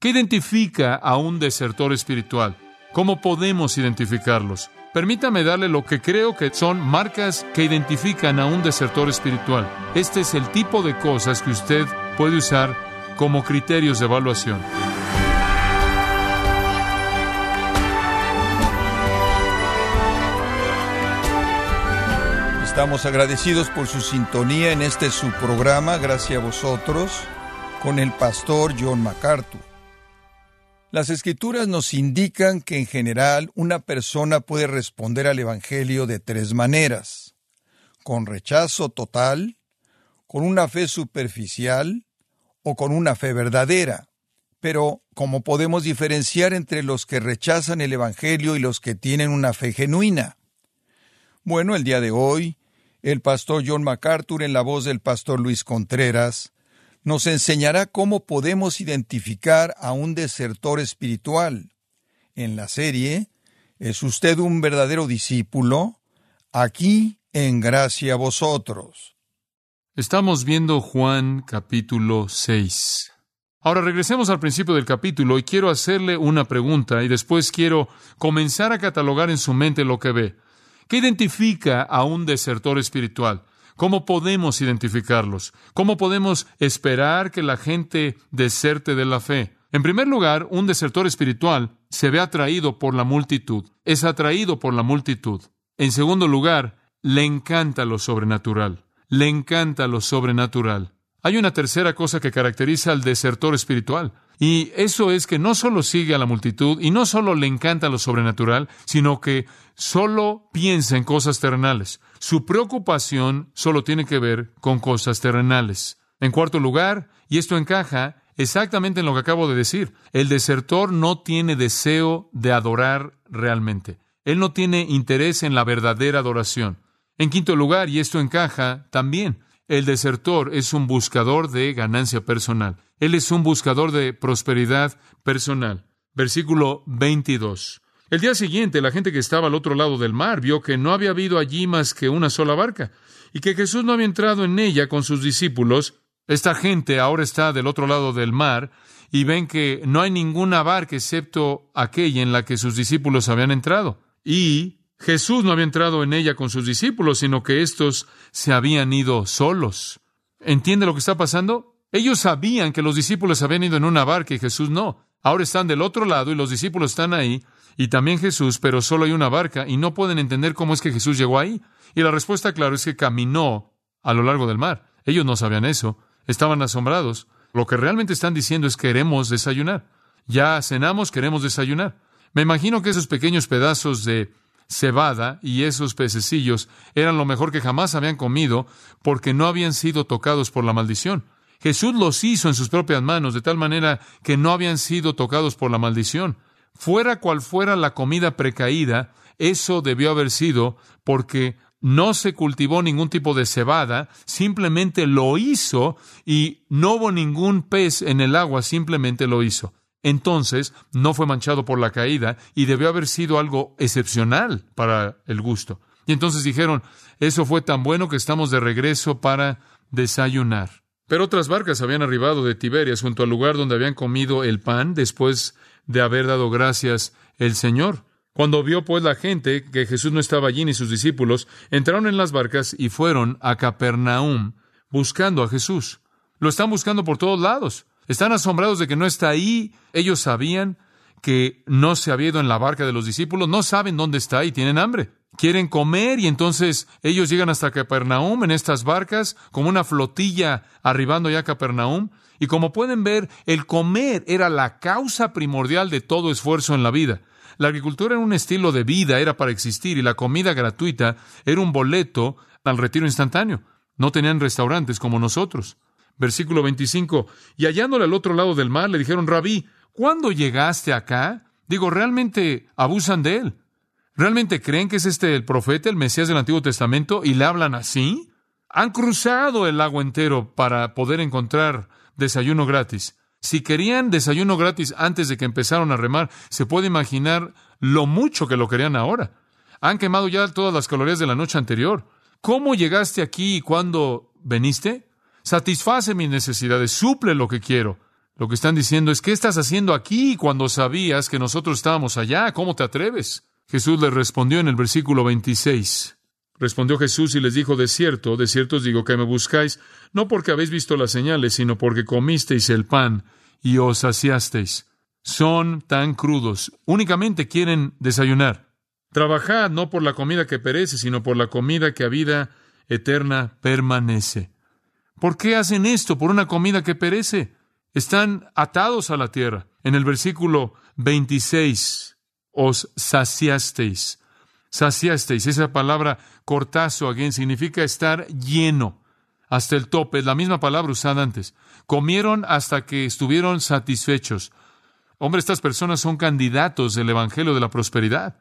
¿Qué identifica a un desertor espiritual? ¿Cómo podemos identificarlos? Permítame darle lo que creo que son marcas que identifican a un desertor espiritual. Este es el tipo de cosas que usted puede usar como criterios de evaluación. Estamos agradecidos por su sintonía en este su programa, gracias a vosotros, con el pastor John MacArthur. Las escrituras nos indican que en general una persona puede responder al Evangelio de tres maneras, con rechazo total, con una fe superficial o con una fe verdadera. Pero, ¿cómo podemos diferenciar entre los que rechazan el Evangelio y los que tienen una fe genuina? Bueno, el día de hoy el pastor John MacArthur, en la voz del pastor Luis Contreras, nos enseñará cómo podemos identificar a un desertor espiritual. En la serie, ¿Es usted un verdadero discípulo? Aquí en gracia a vosotros. Estamos viendo Juan capítulo 6. Ahora regresemos al principio del capítulo y quiero hacerle una pregunta y después quiero comenzar a catalogar en su mente lo que ve. ¿Qué identifica a un desertor espiritual? ¿Cómo podemos identificarlos? ¿Cómo podemos esperar que la gente deserte de la fe? En primer lugar, un desertor espiritual se ve atraído por la multitud, es atraído por la multitud. En segundo lugar, le encanta lo sobrenatural, le encanta lo sobrenatural. Hay una tercera cosa que caracteriza al desertor espiritual, y eso es que no solo sigue a la multitud y no solo le encanta lo sobrenatural, sino que solo piensa en cosas terrenales. Su preocupación solo tiene que ver con cosas terrenales. En cuarto lugar, y esto encaja exactamente en lo que acabo de decir, el desertor no tiene deseo de adorar realmente. Él no tiene interés en la verdadera adoración. En quinto lugar, y esto encaja también, el desertor es un buscador de ganancia personal. Él es un buscador de prosperidad personal. Versículo 22. El día siguiente, la gente que estaba al otro lado del mar vio que no había habido allí más que una sola barca y que Jesús no había entrado en ella con sus discípulos. Esta gente ahora está del otro lado del mar y ven que no hay ninguna barca excepto aquella en la que sus discípulos habían entrado. Y Jesús no había entrado en ella con sus discípulos, sino que éstos se habían ido solos. ¿Entiende lo que está pasando? Ellos sabían que los discípulos habían ido en una barca y Jesús no. Ahora están del otro lado y los discípulos están ahí y también Jesús, pero solo hay una barca y no pueden entender cómo es que Jesús llegó ahí. Y la respuesta, claro, es que caminó a lo largo del mar. Ellos no sabían eso, estaban asombrados. Lo que realmente están diciendo es queremos desayunar. Ya cenamos, queremos desayunar. Me imagino que esos pequeños pedazos de cebada y esos pececillos eran lo mejor que jamás habían comido porque no habían sido tocados por la maldición. Jesús los hizo en sus propias manos de tal manera que no habían sido tocados por la maldición. Fuera cual fuera la comida precaída, eso debió haber sido porque no se cultivó ningún tipo de cebada, simplemente lo hizo y no hubo ningún pez en el agua, simplemente lo hizo entonces no fue manchado por la caída y debió haber sido algo excepcional para el gusto. Y entonces dijeron, eso fue tan bueno que estamos de regreso para desayunar. Pero otras barcas habían arribado de Tiberias junto al lugar donde habían comido el pan después de haber dado gracias el Señor. Cuando vio pues la gente que Jesús no estaba allí ni sus discípulos, entraron en las barcas y fueron a Capernaum buscando a Jesús. Lo están buscando por todos lados. Están asombrados de que no está ahí. Ellos sabían que no se había ido en la barca de los discípulos, no saben dónde está y tienen hambre. Quieren comer y entonces ellos llegan hasta Capernaum en estas barcas, como una flotilla arribando ya a Capernaum. Y como pueden ver, el comer era la causa primordial de todo esfuerzo en la vida. La agricultura era un estilo de vida, era para existir, y la comida gratuita era un boleto al retiro instantáneo. No tenían restaurantes como nosotros. Versículo 25. Y hallándole al otro lado del mar, le dijeron, Rabí, ¿cuándo llegaste acá? Digo, ¿realmente abusan de él? ¿Realmente creen que es este el profeta, el Mesías del Antiguo Testamento, y le hablan así? Han cruzado el lago entero para poder encontrar desayuno gratis. Si querían desayuno gratis antes de que empezaron a remar, se puede imaginar lo mucho que lo querían ahora. Han quemado ya todas las calorías de la noche anterior. ¿Cómo llegaste aquí y cuándo veniste? Satisface mis necesidades, suple lo que quiero. Lo que están diciendo es, ¿qué estás haciendo aquí cuando sabías que nosotros estábamos allá? ¿Cómo te atreves? Jesús les respondió en el versículo 26. Respondió Jesús y les dijo, de cierto, de cierto os digo que me buscáis, no porque habéis visto las señales, sino porque comisteis el pan y os saciasteis. Son tan crudos, únicamente quieren desayunar. Trabajad no por la comida que perece, sino por la comida que a vida eterna permanece. ¿Por qué hacen esto? Por una comida que perece. Están atados a la tierra. En el versículo 26, os saciasteis. Saciasteis, esa palabra cortazo, again, significa estar lleno hasta el tope, es la misma palabra usada antes. Comieron hasta que estuvieron satisfechos. Hombre, estas personas son candidatos del Evangelio de la Prosperidad.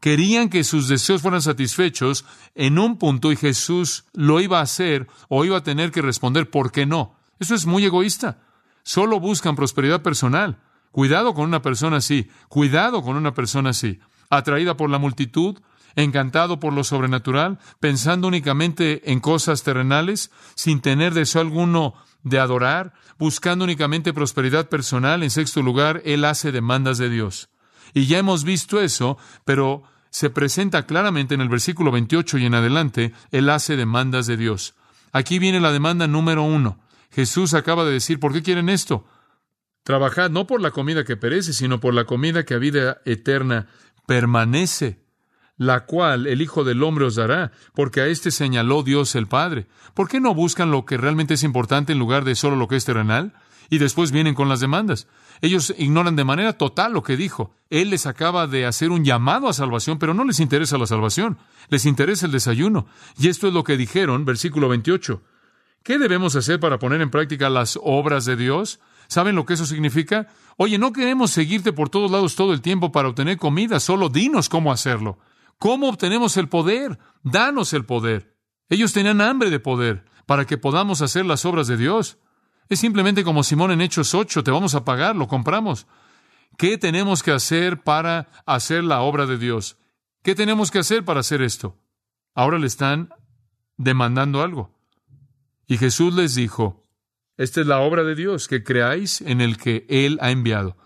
Querían que sus deseos fueran satisfechos en un punto y Jesús lo iba a hacer o iba a tener que responder ¿por qué no? Eso es muy egoísta. Solo buscan prosperidad personal. Cuidado con una persona así, cuidado con una persona así, atraída por la multitud, encantado por lo sobrenatural, pensando únicamente en cosas terrenales, sin tener deseo alguno de adorar, buscando únicamente prosperidad personal. En sexto lugar, él hace demandas de Dios. Y ya hemos visto eso, pero se presenta claramente en el versículo 28 y en adelante, él hace demandas de Dios. Aquí viene la demanda número uno. Jesús acaba de decir, ¿por qué quieren esto? Trabajad no por la comida que perece, sino por la comida que a vida eterna permanece, la cual el Hijo del Hombre os dará, porque a éste señaló Dios el Padre. ¿Por qué no buscan lo que realmente es importante en lugar de solo lo que es terrenal? Y después vienen con las demandas. Ellos ignoran de manera total lo que dijo. Él les acaba de hacer un llamado a salvación, pero no les interesa la salvación, les interesa el desayuno. Y esto es lo que dijeron, versículo 28. ¿Qué debemos hacer para poner en práctica las obras de Dios? ¿Saben lo que eso significa? Oye, no queremos seguirte por todos lados todo el tiempo para obtener comida, solo dinos cómo hacerlo. ¿Cómo obtenemos el poder? Danos el poder. Ellos tenían hambre de poder para que podamos hacer las obras de Dios. Es simplemente como Simón en Hechos 8, te vamos a pagar, lo compramos. ¿Qué tenemos que hacer para hacer la obra de Dios? ¿Qué tenemos que hacer para hacer esto? Ahora le están demandando algo. Y Jesús les dijo, esta es la obra de Dios, que creáis en el que Él ha enviado.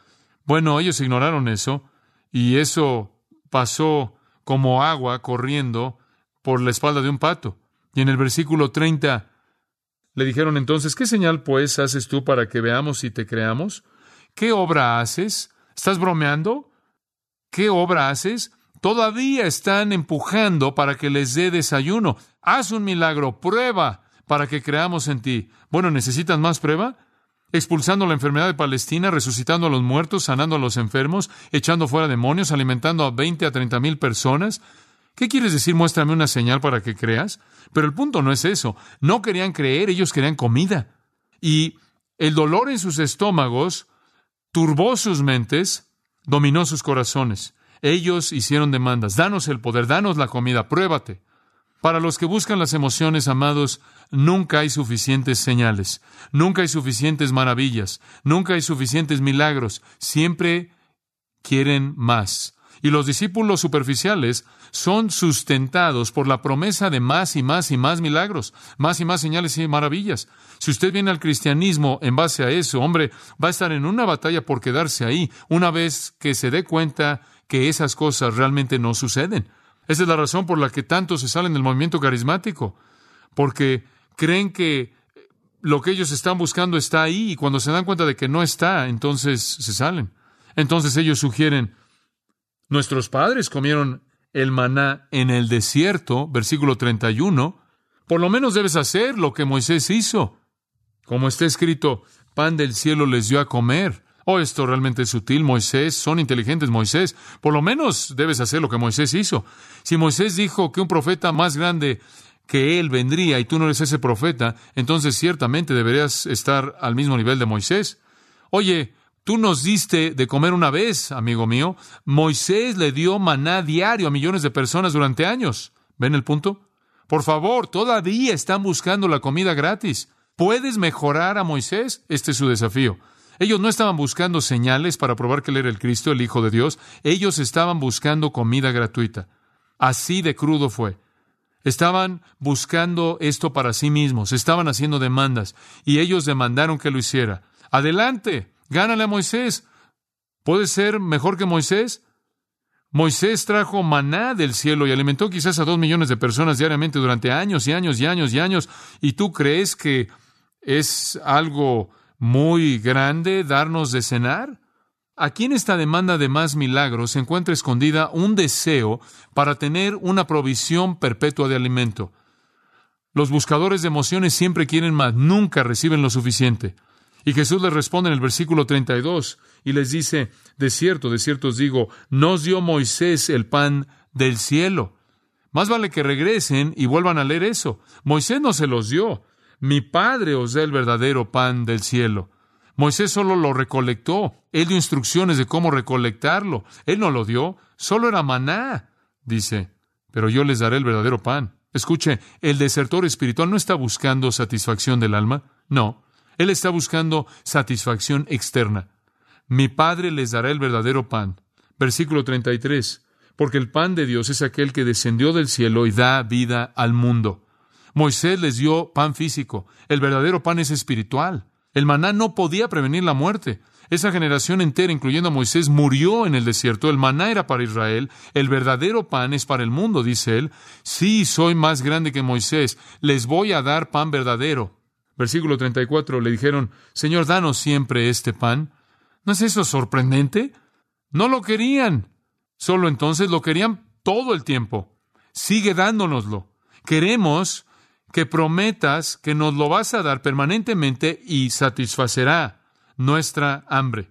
Bueno, ellos ignoraron eso y eso pasó como agua corriendo por la espalda de un pato. Y en el versículo 30 le dijeron entonces, ¿qué señal pues haces tú para que veamos y te creamos? ¿Qué obra haces? ¿Estás bromeando? ¿Qué obra haces? Todavía están empujando para que les dé desayuno. Haz un milagro, prueba para que creamos en ti. Bueno, ¿necesitas más prueba? Expulsando la enfermedad de Palestina, resucitando a los muertos, sanando a los enfermos, echando fuera demonios, alimentando a 20 a 30 mil personas. ¿Qué quieres decir? Muéstrame una señal para que creas. Pero el punto no es eso. No querían creer, ellos querían comida. Y el dolor en sus estómagos turbó sus mentes, dominó sus corazones. Ellos hicieron demandas. Danos el poder, danos la comida, pruébate. Para los que buscan las emociones, amados, nunca hay suficientes señales, nunca hay suficientes maravillas, nunca hay suficientes milagros, siempre quieren más. Y los discípulos superficiales son sustentados por la promesa de más y más y más milagros, más y más señales y maravillas. Si usted viene al cristianismo en base a eso, hombre, va a estar en una batalla por quedarse ahí una vez que se dé cuenta que esas cosas realmente no suceden. Esa es la razón por la que tantos se salen del movimiento carismático, porque creen que lo que ellos están buscando está ahí y cuando se dan cuenta de que no está, entonces se salen. Entonces ellos sugieren, nuestros padres comieron el maná en el desierto, versículo 31, por lo menos debes hacer lo que Moisés hizo. Como está escrito, pan del cielo les dio a comer. Oh, esto realmente es sutil, Moisés, son inteligentes, Moisés. Por lo menos debes hacer lo que Moisés hizo. Si Moisés dijo que un profeta más grande que él vendría y tú no eres ese profeta, entonces ciertamente deberías estar al mismo nivel de Moisés. Oye, tú nos diste de comer una vez, amigo mío. Moisés le dio maná diario a millones de personas durante años. ¿Ven el punto? Por favor, todavía están buscando la comida gratis. ¿Puedes mejorar a Moisés? Este es su desafío. Ellos no estaban buscando señales para probar que él era el Cristo, el Hijo de Dios. Ellos estaban buscando comida gratuita. Así de crudo fue. Estaban buscando esto para sí mismos, estaban haciendo demandas, y ellos demandaron que lo hiciera. Adelante, gánale a Moisés. ¿Puedes ser mejor que Moisés? Moisés trajo maná del cielo y alimentó quizás a dos millones de personas diariamente durante años y años y años y años. ¿Y tú crees que es algo muy grande darnos de cenar? Aquí en esta demanda de más milagros se encuentra escondida un deseo para tener una provisión perpetua de alimento. Los buscadores de emociones siempre quieren más, nunca reciben lo suficiente. Y Jesús les responde en el versículo 32 y les dice, de cierto, de cierto os digo, nos dio Moisés el pan del cielo. Más vale que regresen y vuelvan a leer eso. Moisés no se los dio. Mi Padre os da el verdadero pan del cielo. Moisés solo lo recolectó. Él dio instrucciones de cómo recolectarlo. Él no lo dio. Solo era maná. Dice, pero yo les daré el verdadero pan. Escuche, el desertor espiritual no está buscando satisfacción del alma. No. Él está buscando satisfacción externa. Mi Padre les dará el verdadero pan. Versículo 33. Porque el pan de Dios es aquel que descendió del cielo y da vida al mundo. Moisés les dio pan físico. El verdadero pan es espiritual. El maná no podía prevenir la muerte. Esa generación entera, incluyendo a Moisés, murió en el desierto. El maná era para Israel. El verdadero pan es para el mundo, dice él. Sí, soy más grande que Moisés. Les voy a dar pan verdadero. Versículo 34, le dijeron, Señor, danos siempre este pan. ¿No es eso sorprendente? No lo querían. Solo entonces lo querían todo el tiempo. Sigue dándonoslo. Queremos que prometas que nos lo vas a dar permanentemente y satisfacerá nuestra hambre.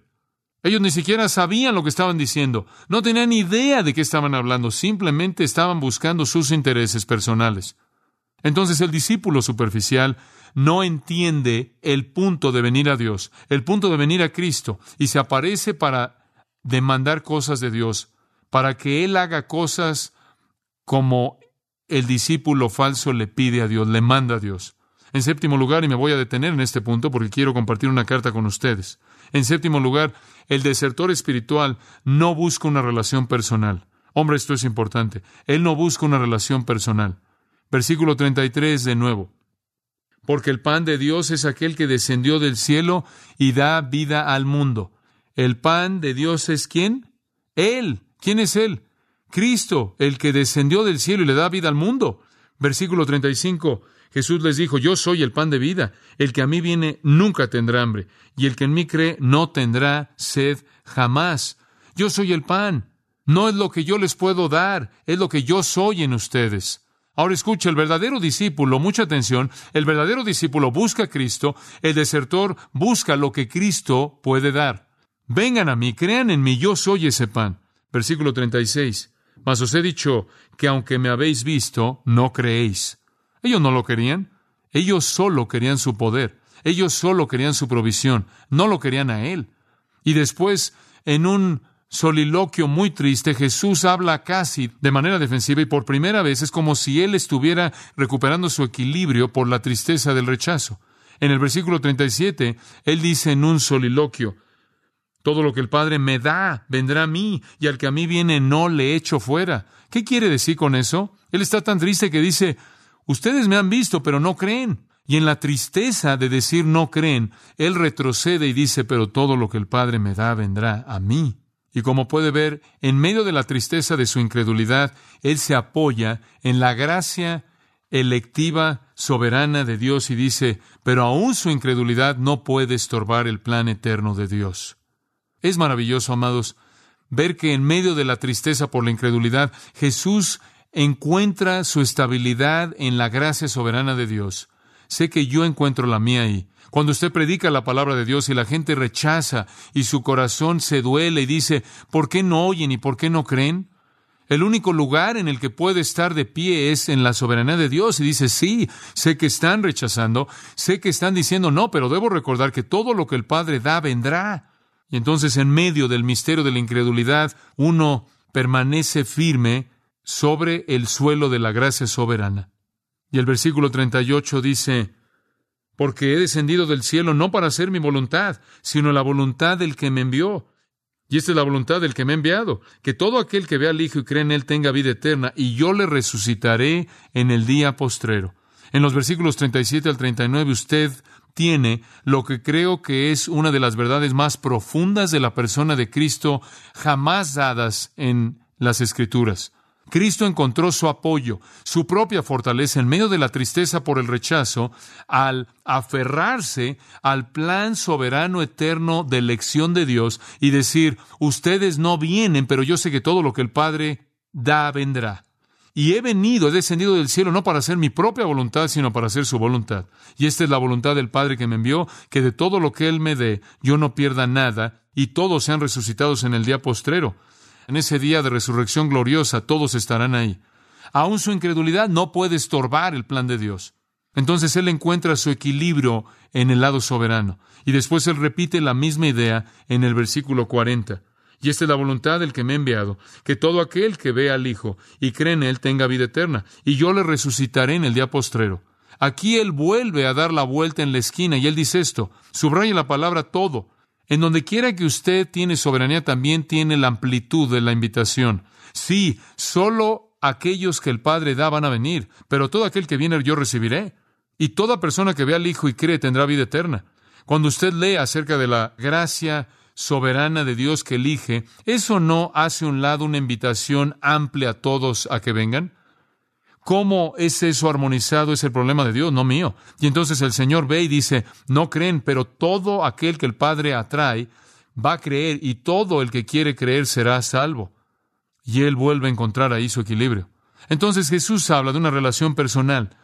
Ellos ni siquiera sabían lo que estaban diciendo, no tenían idea de qué estaban hablando, simplemente estaban buscando sus intereses personales. Entonces el discípulo superficial no entiende el punto de venir a Dios, el punto de venir a Cristo, y se aparece para demandar cosas de Dios, para que Él haga cosas como el discípulo falso le pide a Dios, le manda a Dios. En séptimo lugar, y me voy a detener en este punto porque quiero compartir una carta con ustedes. En séptimo lugar, el desertor espiritual no busca una relación personal. Hombre, esto es importante. Él no busca una relación personal. Versículo 33 de nuevo porque el pan de Dios es aquel que descendió del cielo y da vida al mundo. ¿El pan de Dios es quién? Él. ¿Quién es Él? Cristo, el que descendió del cielo y le da vida al mundo. Versículo 35. Jesús les dijo, yo soy el pan de vida. El que a mí viene nunca tendrá hambre, y el que en mí cree no tendrá sed jamás. Yo soy el pan. No es lo que yo les puedo dar, es lo que yo soy en ustedes. Ahora escucha, el verdadero discípulo, mucha atención, el verdadero discípulo busca a Cristo, el desertor busca lo que Cristo puede dar. Vengan a mí, crean en mí, yo soy ese pan. Versículo 36. Mas os he dicho que aunque me habéis visto, no creéis. Ellos no lo querían. Ellos solo querían su poder. Ellos solo querían su provisión. No lo querían a Él. Y después, en un soliloquio muy triste, Jesús habla casi de manera defensiva y por primera vez es como si él estuviera recuperando su equilibrio por la tristeza del rechazo. En el versículo 37, él dice en un soliloquio, todo lo que el Padre me da vendrá a mí, y al que a mí viene no le echo fuera. ¿Qué quiere decir con eso? Él está tan triste que dice, ustedes me han visto, pero no creen. Y en la tristeza de decir no creen, él retrocede y dice, pero todo lo que el Padre me da vendrá a mí. Y como puede ver, en medio de la tristeza de su incredulidad, él se apoya en la gracia electiva, soberana de Dios y dice, pero aún su incredulidad no puede estorbar el plan eterno de Dios. Es maravilloso, amados, ver que en medio de la tristeza por la incredulidad, Jesús encuentra su estabilidad en la gracia soberana de Dios. Sé que yo encuentro la mía ahí. Cuando usted predica la palabra de Dios y la gente rechaza y su corazón se duele y dice, ¿por qué no oyen y por qué no creen? El único lugar en el que puede estar de pie es en la soberanía de Dios. Y dice, sí, sé que están rechazando, sé que están diciendo no, pero debo recordar que todo lo que el Padre da vendrá. Y entonces en medio del misterio de la incredulidad, uno permanece firme sobre el suelo de la gracia soberana. Y el versículo 38 dice, porque he descendido del cielo no para hacer mi voluntad, sino la voluntad del que me envió. Y esta es la voluntad del que me ha enviado, que todo aquel que vea al Hijo y cree en Él tenga vida eterna, y yo le resucitaré en el día postrero. En los versículos 37 al 39 usted tiene lo que creo que es una de las verdades más profundas de la persona de Cristo jamás dadas en las Escrituras. Cristo encontró su apoyo, su propia fortaleza en medio de la tristeza por el rechazo, al aferrarse al plan soberano eterno de elección de Dios y decir, ustedes no vienen, pero yo sé que todo lo que el Padre da vendrá. Y he venido, he descendido del cielo no para hacer mi propia voluntad, sino para hacer su voluntad. Y esta es la voluntad del Padre que me envió, que de todo lo que Él me dé, yo no pierda nada, y todos sean resucitados en el día postrero. En ese día de resurrección gloriosa, todos estarán ahí. Aún su incredulidad no puede estorbar el plan de Dios. Entonces Él encuentra su equilibrio en el lado soberano. Y después Él repite la misma idea en el versículo 40. Y esta es la voluntad del que me ha enviado, que todo aquel que vea al Hijo y cree en Él tenga vida eterna, y yo le resucitaré en el día postrero. Aquí Él vuelve a dar la vuelta en la esquina y Él dice esto, subraya la palabra todo, en donde quiera que usted tiene soberanía, también tiene la amplitud de la invitación. Sí, solo aquellos que el Padre da van a venir, pero todo aquel que viene yo recibiré. Y toda persona que vea al Hijo y cree tendrá vida eterna. Cuando usted lee acerca de la gracia soberana de Dios que elige, ¿eso no hace un lado una invitación amplia a todos a que vengan? ¿Cómo es eso armonizado? Es el problema de Dios, no mío. Y entonces el Señor ve y dice, no creen, pero todo aquel que el Padre atrae va a creer y todo el que quiere creer será salvo. Y Él vuelve a encontrar ahí su equilibrio. Entonces Jesús habla de una relación personal.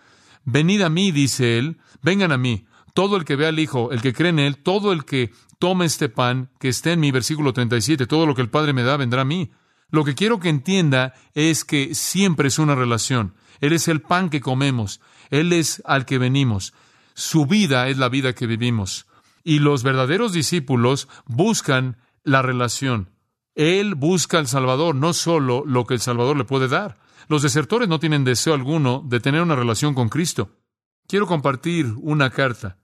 Venid a mí, dice Él, vengan a mí. Todo el que vea al Hijo, el que cree en Él, todo el que tome este pan que esté en mi versículo 37, todo lo que el Padre me da vendrá a mí. Lo que quiero que entienda es que siempre es una relación. Él es el pan que comemos. Él es al que venimos. Su vida es la vida que vivimos. Y los verdaderos discípulos buscan la relación. Él busca al Salvador, no solo lo que el Salvador le puede dar. Los desertores no tienen deseo alguno de tener una relación con Cristo. Quiero compartir una carta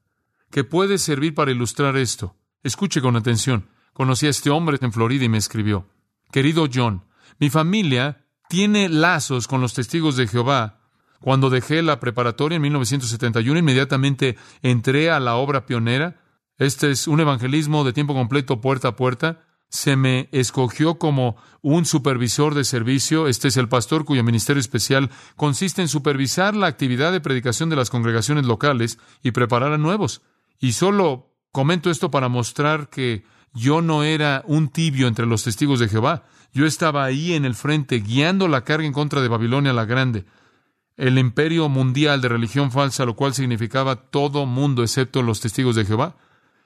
que puede servir para ilustrar esto. Escuche con atención. Conocí a este hombre en Florida y me escribió. Querido John, mi familia tiene lazos con los testigos de Jehová. Cuando dejé la preparatoria en 1971, inmediatamente entré a la obra pionera. Este es un evangelismo de tiempo completo, puerta a puerta. Se me escogió como un supervisor de servicio. Este es el pastor cuyo ministerio especial consiste en supervisar la actividad de predicación de las congregaciones locales y preparar a nuevos. Y solo comento esto para mostrar que yo no era un tibio entre los testigos de Jehová. Yo estaba ahí en el frente guiando la carga en contra de Babilonia la Grande, el imperio mundial de religión falsa, lo cual significaba todo mundo excepto los testigos de Jehová.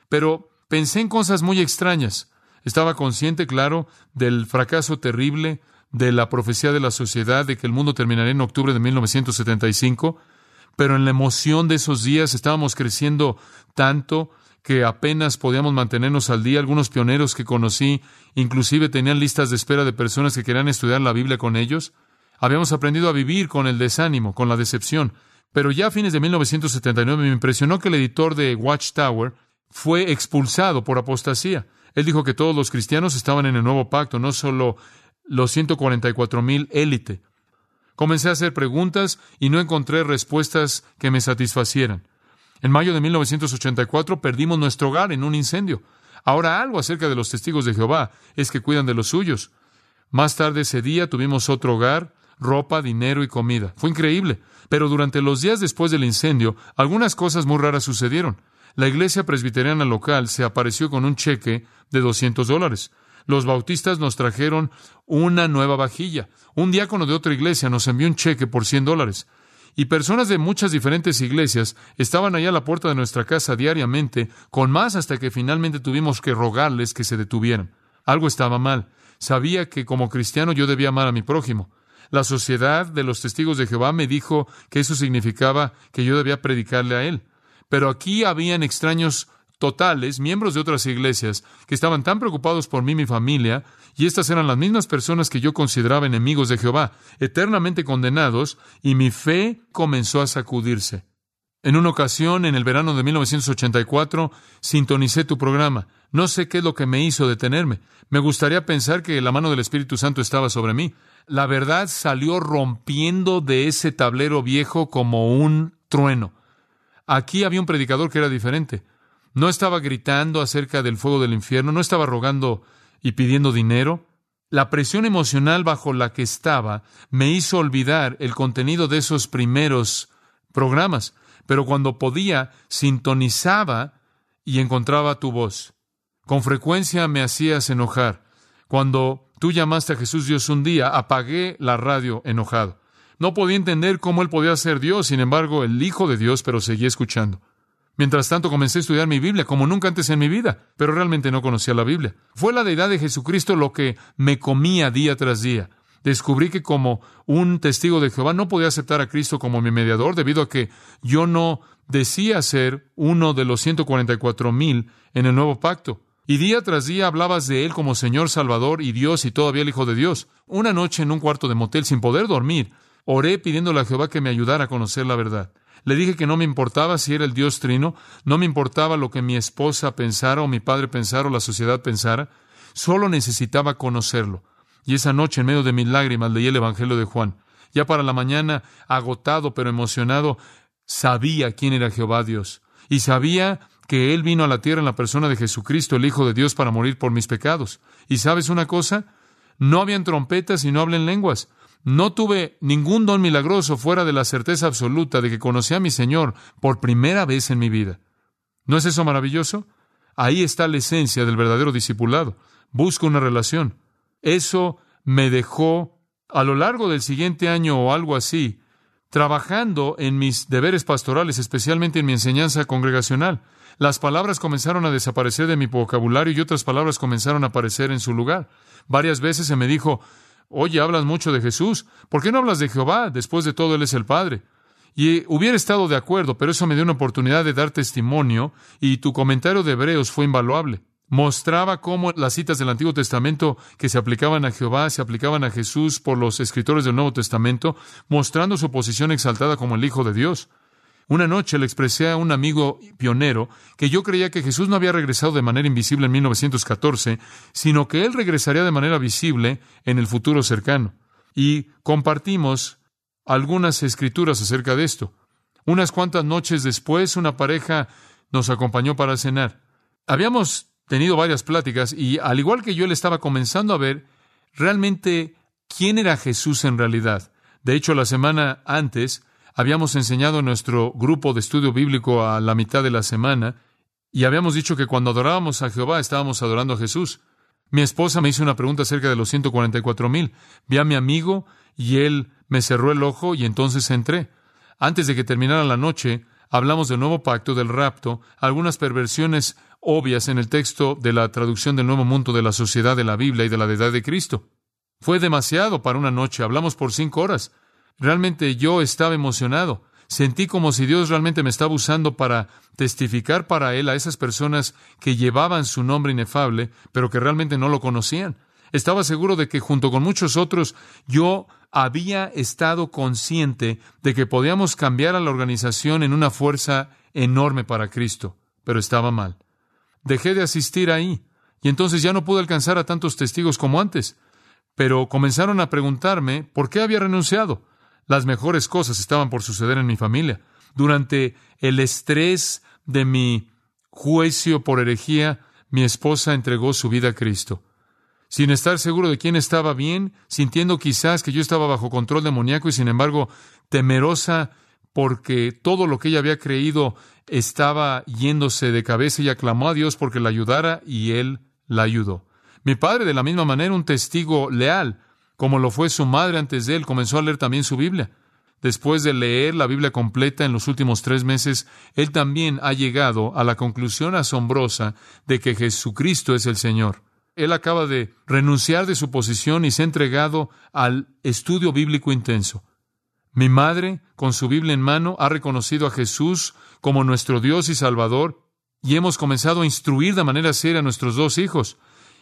Pero pensé en cosas muy extrañas. Estaba consciente, claro, del fracaso terrible de la profecía de la sociedad de que el mundo terminaría en octubre de 1975, pero en la emoción de esos días estábamos creciendo tanto que apenas podíamos mantenernos al día. Algunos pioneros que conocí inclusive tenían listas de espera de personas que querían estudiar la Biblia con ellos. Habíamos aprendido a vivir con el desánimo, con la decepción. Pero ya a fines de 1979 me impresionó que el editor de Watchtower fue expulsado por apostasía. Él dijo que todos los cristianos estaban en el nuevo pacto, no solo los 144 mil élite. Comencé a hacer preguntas y no encontré respuestas que me satisfacieran. En mayo de 1984 perdimos nuestro hogar en un incendio. Ahora algo acerca de los testigos de Jehová es que cuidan de los suyos. Más tarde ese día tuvimos otro hogar, ropa, dinero y comida. Fue increíble. Pero durante los días después del incendio, algunas cosas muy raras sucedieron. La iglesia presbiteriana local se apareció con un cheque de 200 dólares. Los bautistas nos trajeron una nueva vajilla. Un diácono de otra iglesia nos envió un cheque por 100 dólares. Y personas de muchas diferentes iglesias estaban allá a la puerta de nuestra casa diariamente, con más hasta que finalmente tuvimos que rogarles que se detuvieran. Algo estaba mal. Sabía que como cristiano yo debía amar a mi prójimo. La sociedad de los testigos de Jehová me dijo que eso significaba que yo debía predicarle a él. Pero aquí habían extraños totales, miembros de otras iglesias, que estaban tan preocupados por mí y mi familia, y estas eran las mismas personas que yo consideraba enemigos de Jehová, eternamente condenados, y mi fe comenzó a sacudirse. En una ocasión, en el verano de 1984, sintonicé tu programa. No sé qué es lo que me hizo detenerme. Me gustaría pensar que la mano del Espíritu Santo estaba sobre mí. La verdad salió rompiendo de ese tablero viejo como un trueno. Aquí había un predicador que era diferente. No estaba gritando acerca del fuego del infierno, no estaba rogando y pidiendo dinero. La presión emocional bajo la que estaba me hizo olvidar el contenido de esos primeros programas, pero cuando podía, sintonizaba y encontraba tu voz. Con frecuencia me hacías enojar. Cuando tú llamaste a Jesús Dios un día, apagué la radio enojado. No podía entender cómo él podía ser Dios, sin embargo, el Hijo de Dios, pero seguía escuchando. Mientras tanto, comencé a estudiar mi Biblia como nunca antes en mi vida, pero realmente no conocía la Biblia. Fue la deidad de Jesucristo lo que me comía día tras día. Descubrí que como un testigo de Jehová no podía aceptar a Cristo como mi mediador debido a que yo no decía ser uno de los 144 mil en el nuevo pacto. Y día tras día hablabas de Él como Señor Salvador y Dios y todavía el Hijo de Dios. Una noche en un cuarto de motel sin poder dormir, oré pidiéndole a Jehová que me ayudara a conocer la verdad. Le dije que no me importaba si era el Dios trino, no me importaba lo que mi esposa pensara o mi padre pensara o la sociedad pensara, solo necesitaba conocerlo. Y esa noche, en medio de mis lágrimas, leí el Evangelio de Juan. Ya para la mañana, agotado pero emocionado, sabía quién era Jehová Dios. Y sabía que Él vino a la tierra en la persona de Jesucristo, el Hijo de Dios, para morir por mis pecados. ¿Y sabes una cosa? No habían trompetas y no hablen lenguas. No tuve ningún don milagroso fuera de la certeza absoluta de que conocí a mi Señor por primera vez en mi vida. ¿No es eso maravilloso? Ahí está la esencia del verdadero discipulado. Busco una relación. Eso me dejó a lo largo del siguiente año o algo así, trabajando en mis deberes pastorales, especialmente en mi enseñanza congregacional. Las palabras comenzaron a desaparecer de mi vocabulario y otras palabras comenzaron a aparecer en su lugar. Varias veces se me dijo, Oye, hablas mucho de Jesús. ¿Por qué no hablas de Jehová? Después de todo, Él es el Padre. Y hubiera estado de acuerdo, pero eso me dio una oportunidad de dar testimonio y tu comentario de Hebreos fue invaluable. Mostraba cómo las citas del Antiguo Testamento que se aplicaban a Jehová se aplicaban a Jesús por los escritores del Nuevo Testamento, mostrando su posición exaltada como el Hijo de Dios. Una noche le expresé a un amigo pionero que yo creía que Jesús no había regresado de manera invisible en 1914, sino que Él regresaría de manera visible en el futuro cercano. Y compartimos algunas escrituras acerca de esto. Unas cuantas noches después, una pareja nos acompañó para cenar. Habíamos tenido varias pláticas y, al igual que yo, él estaba comenzando a ver realmente quién era Jesús en realidad. De hecho, la semana antes, habíamos enseñado en nuestro grupo de estudio bíblico a la mitad de la semana y habíamos dicho que cuando adorábamos a Jehová estábamos adorando a Jesús. Mi esposa me hizo una pregunta acerca de los 144 mil. Vi a mi amigo y él me cerró el ojo y entonces entré. Antes de que terminara la noche, hablamos del nuevo pacto, del rapto, algunas perversiones obvias en el texto de la traducción del nuevo mundo de la sociedad de la Biblia y de la deidad de Cristo. Fue demasiado para una noche, hablamos por cinco horas. Realmente yo estaba emocionado. Sentí como si Dios realmente me estaba usando para testificar para Él a esas personas que llevaban su nombre inefable, pero que realmente no lo conocían. Estaba seguro de que junto con muchos otros yo había estado consciente de que podíamos cambiar a la organización en una fuerza enorme para Cristo, pero estaba mal. Dejé de asistir ahí y entonces ya no pude alcanzar a tantos testigos como antes. Pero comenzaron a preguntarme por qué había renunciado. Las mejores cosas estaban por suceder en mi familia. Durante el estrés de mi juicio por herejía, mi esposa entregó su vida a Cristo. Sin estar seguro de quién estaba bien, sintiendo quizás que yo estaba bajo control demoníaco y sin embargo temerosa porque todo lo que ella había creído estaba yéndose de cabeza, y clamó a Dios porque la ayudara y él la ayudó. Mi padre, de la misma manera, un testigo leal, como lo fue su madre antes de él, comenzó a leer también su Biblia. Después de leer la Biblia completa en los últimos tres meses, él también ha llegado a la conclusión asombrosa de que Jesucristo es el Señor. Él acaba de renunciar de su posición y se ha entregado al estudio bíblico intenso. Mi madre, con su Biblia en mano, ha reconocido a Jesús como nuestro Dios y Salvador, y hemos comenzado a instruir de manera seria a nuestros dos hijos.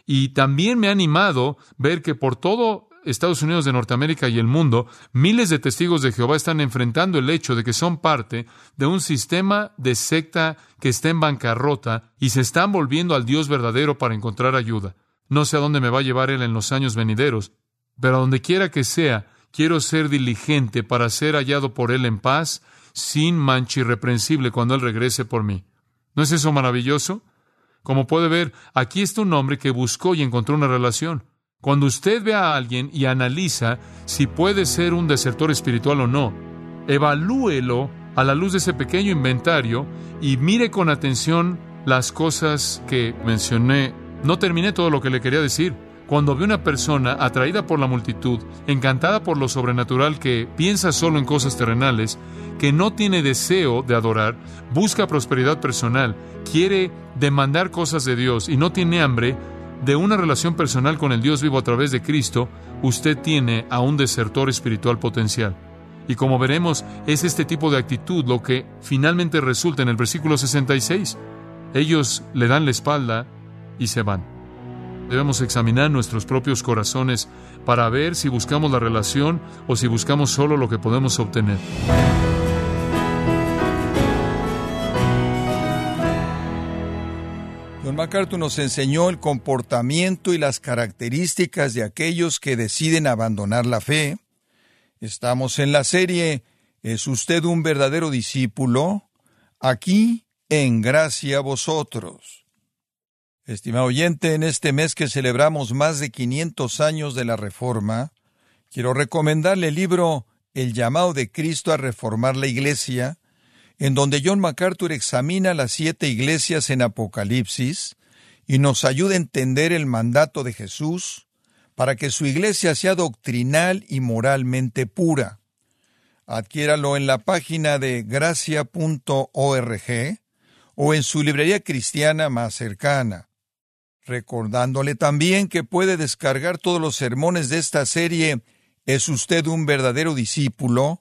Y también me ha animado ver que por todo Estados Unidos de Norteamérica y el mundo, miles de testigos de Jehová están enfrentando el hecho de que son parte de un sistema de secta que está en bancarrota y se están volviendo al Dios verdadero para encontrar ayuda. No sé a dónde me va a llevar Él en los años venideros, pero a donde quiera que sea, quiero ser diligente para ser hallado por Él en paz, sin mancha irreprensible cuando Él regrese por mí. ¿No es eso maravilloso? Como puede ver, aquí está un hombre que buscó y encontró una relación. Cuando usted ve a alguien y analiza si puede ser un desertor espiritual o no, evalúelo a la luz de ese pequeño inventario y mire con atención las cosas que mencioné. No terminé todo lo que le quería decir. Cuando ve una persona atraída por la multitud, encantada por lo sobrenatural, que piensa solo en cosas terrenales, que no tiene deseo de adorar, busca prosperidad personal, quiere demandar cosas de Dios y no tiene hambre de una relación personal con el Dios vivo a través de Cristo, usted tiene a un desertor espiritual potencial. Y como veremos, es este tipo de actitud lo que finalmente resulta en el versículo 66. Ellos le dan la espalda y se van. Debemos examinar nuestros propios corazones para ver si buscamos la relación o si buscamos solo lo que podemos obtener. John nos enseñó el comportamiento y las características de aquellos que deciden abandonar la fe. Estamos en la serie ¿Es usted un verdadero discípulo? Aquí, en gracia a vosotros. Estimado oyente, en este mes que celebramos más de 500 años de la Reforma, quiero recomendarle el libro El llamado de Cristo a reformar la Iglesia, en donde John MacArthur examina las siete iglesias en Apocalipsis y nos ayuda a entender el mandato de Jesús para que su iglesia sea doctrinal y moralmente pura. Adquiéralo en la página de gracia.org o en su librería cristiana más cercana recordándole también que puede descargar todos los sermones de esta serie ¿Es usted un verdadero discípulo?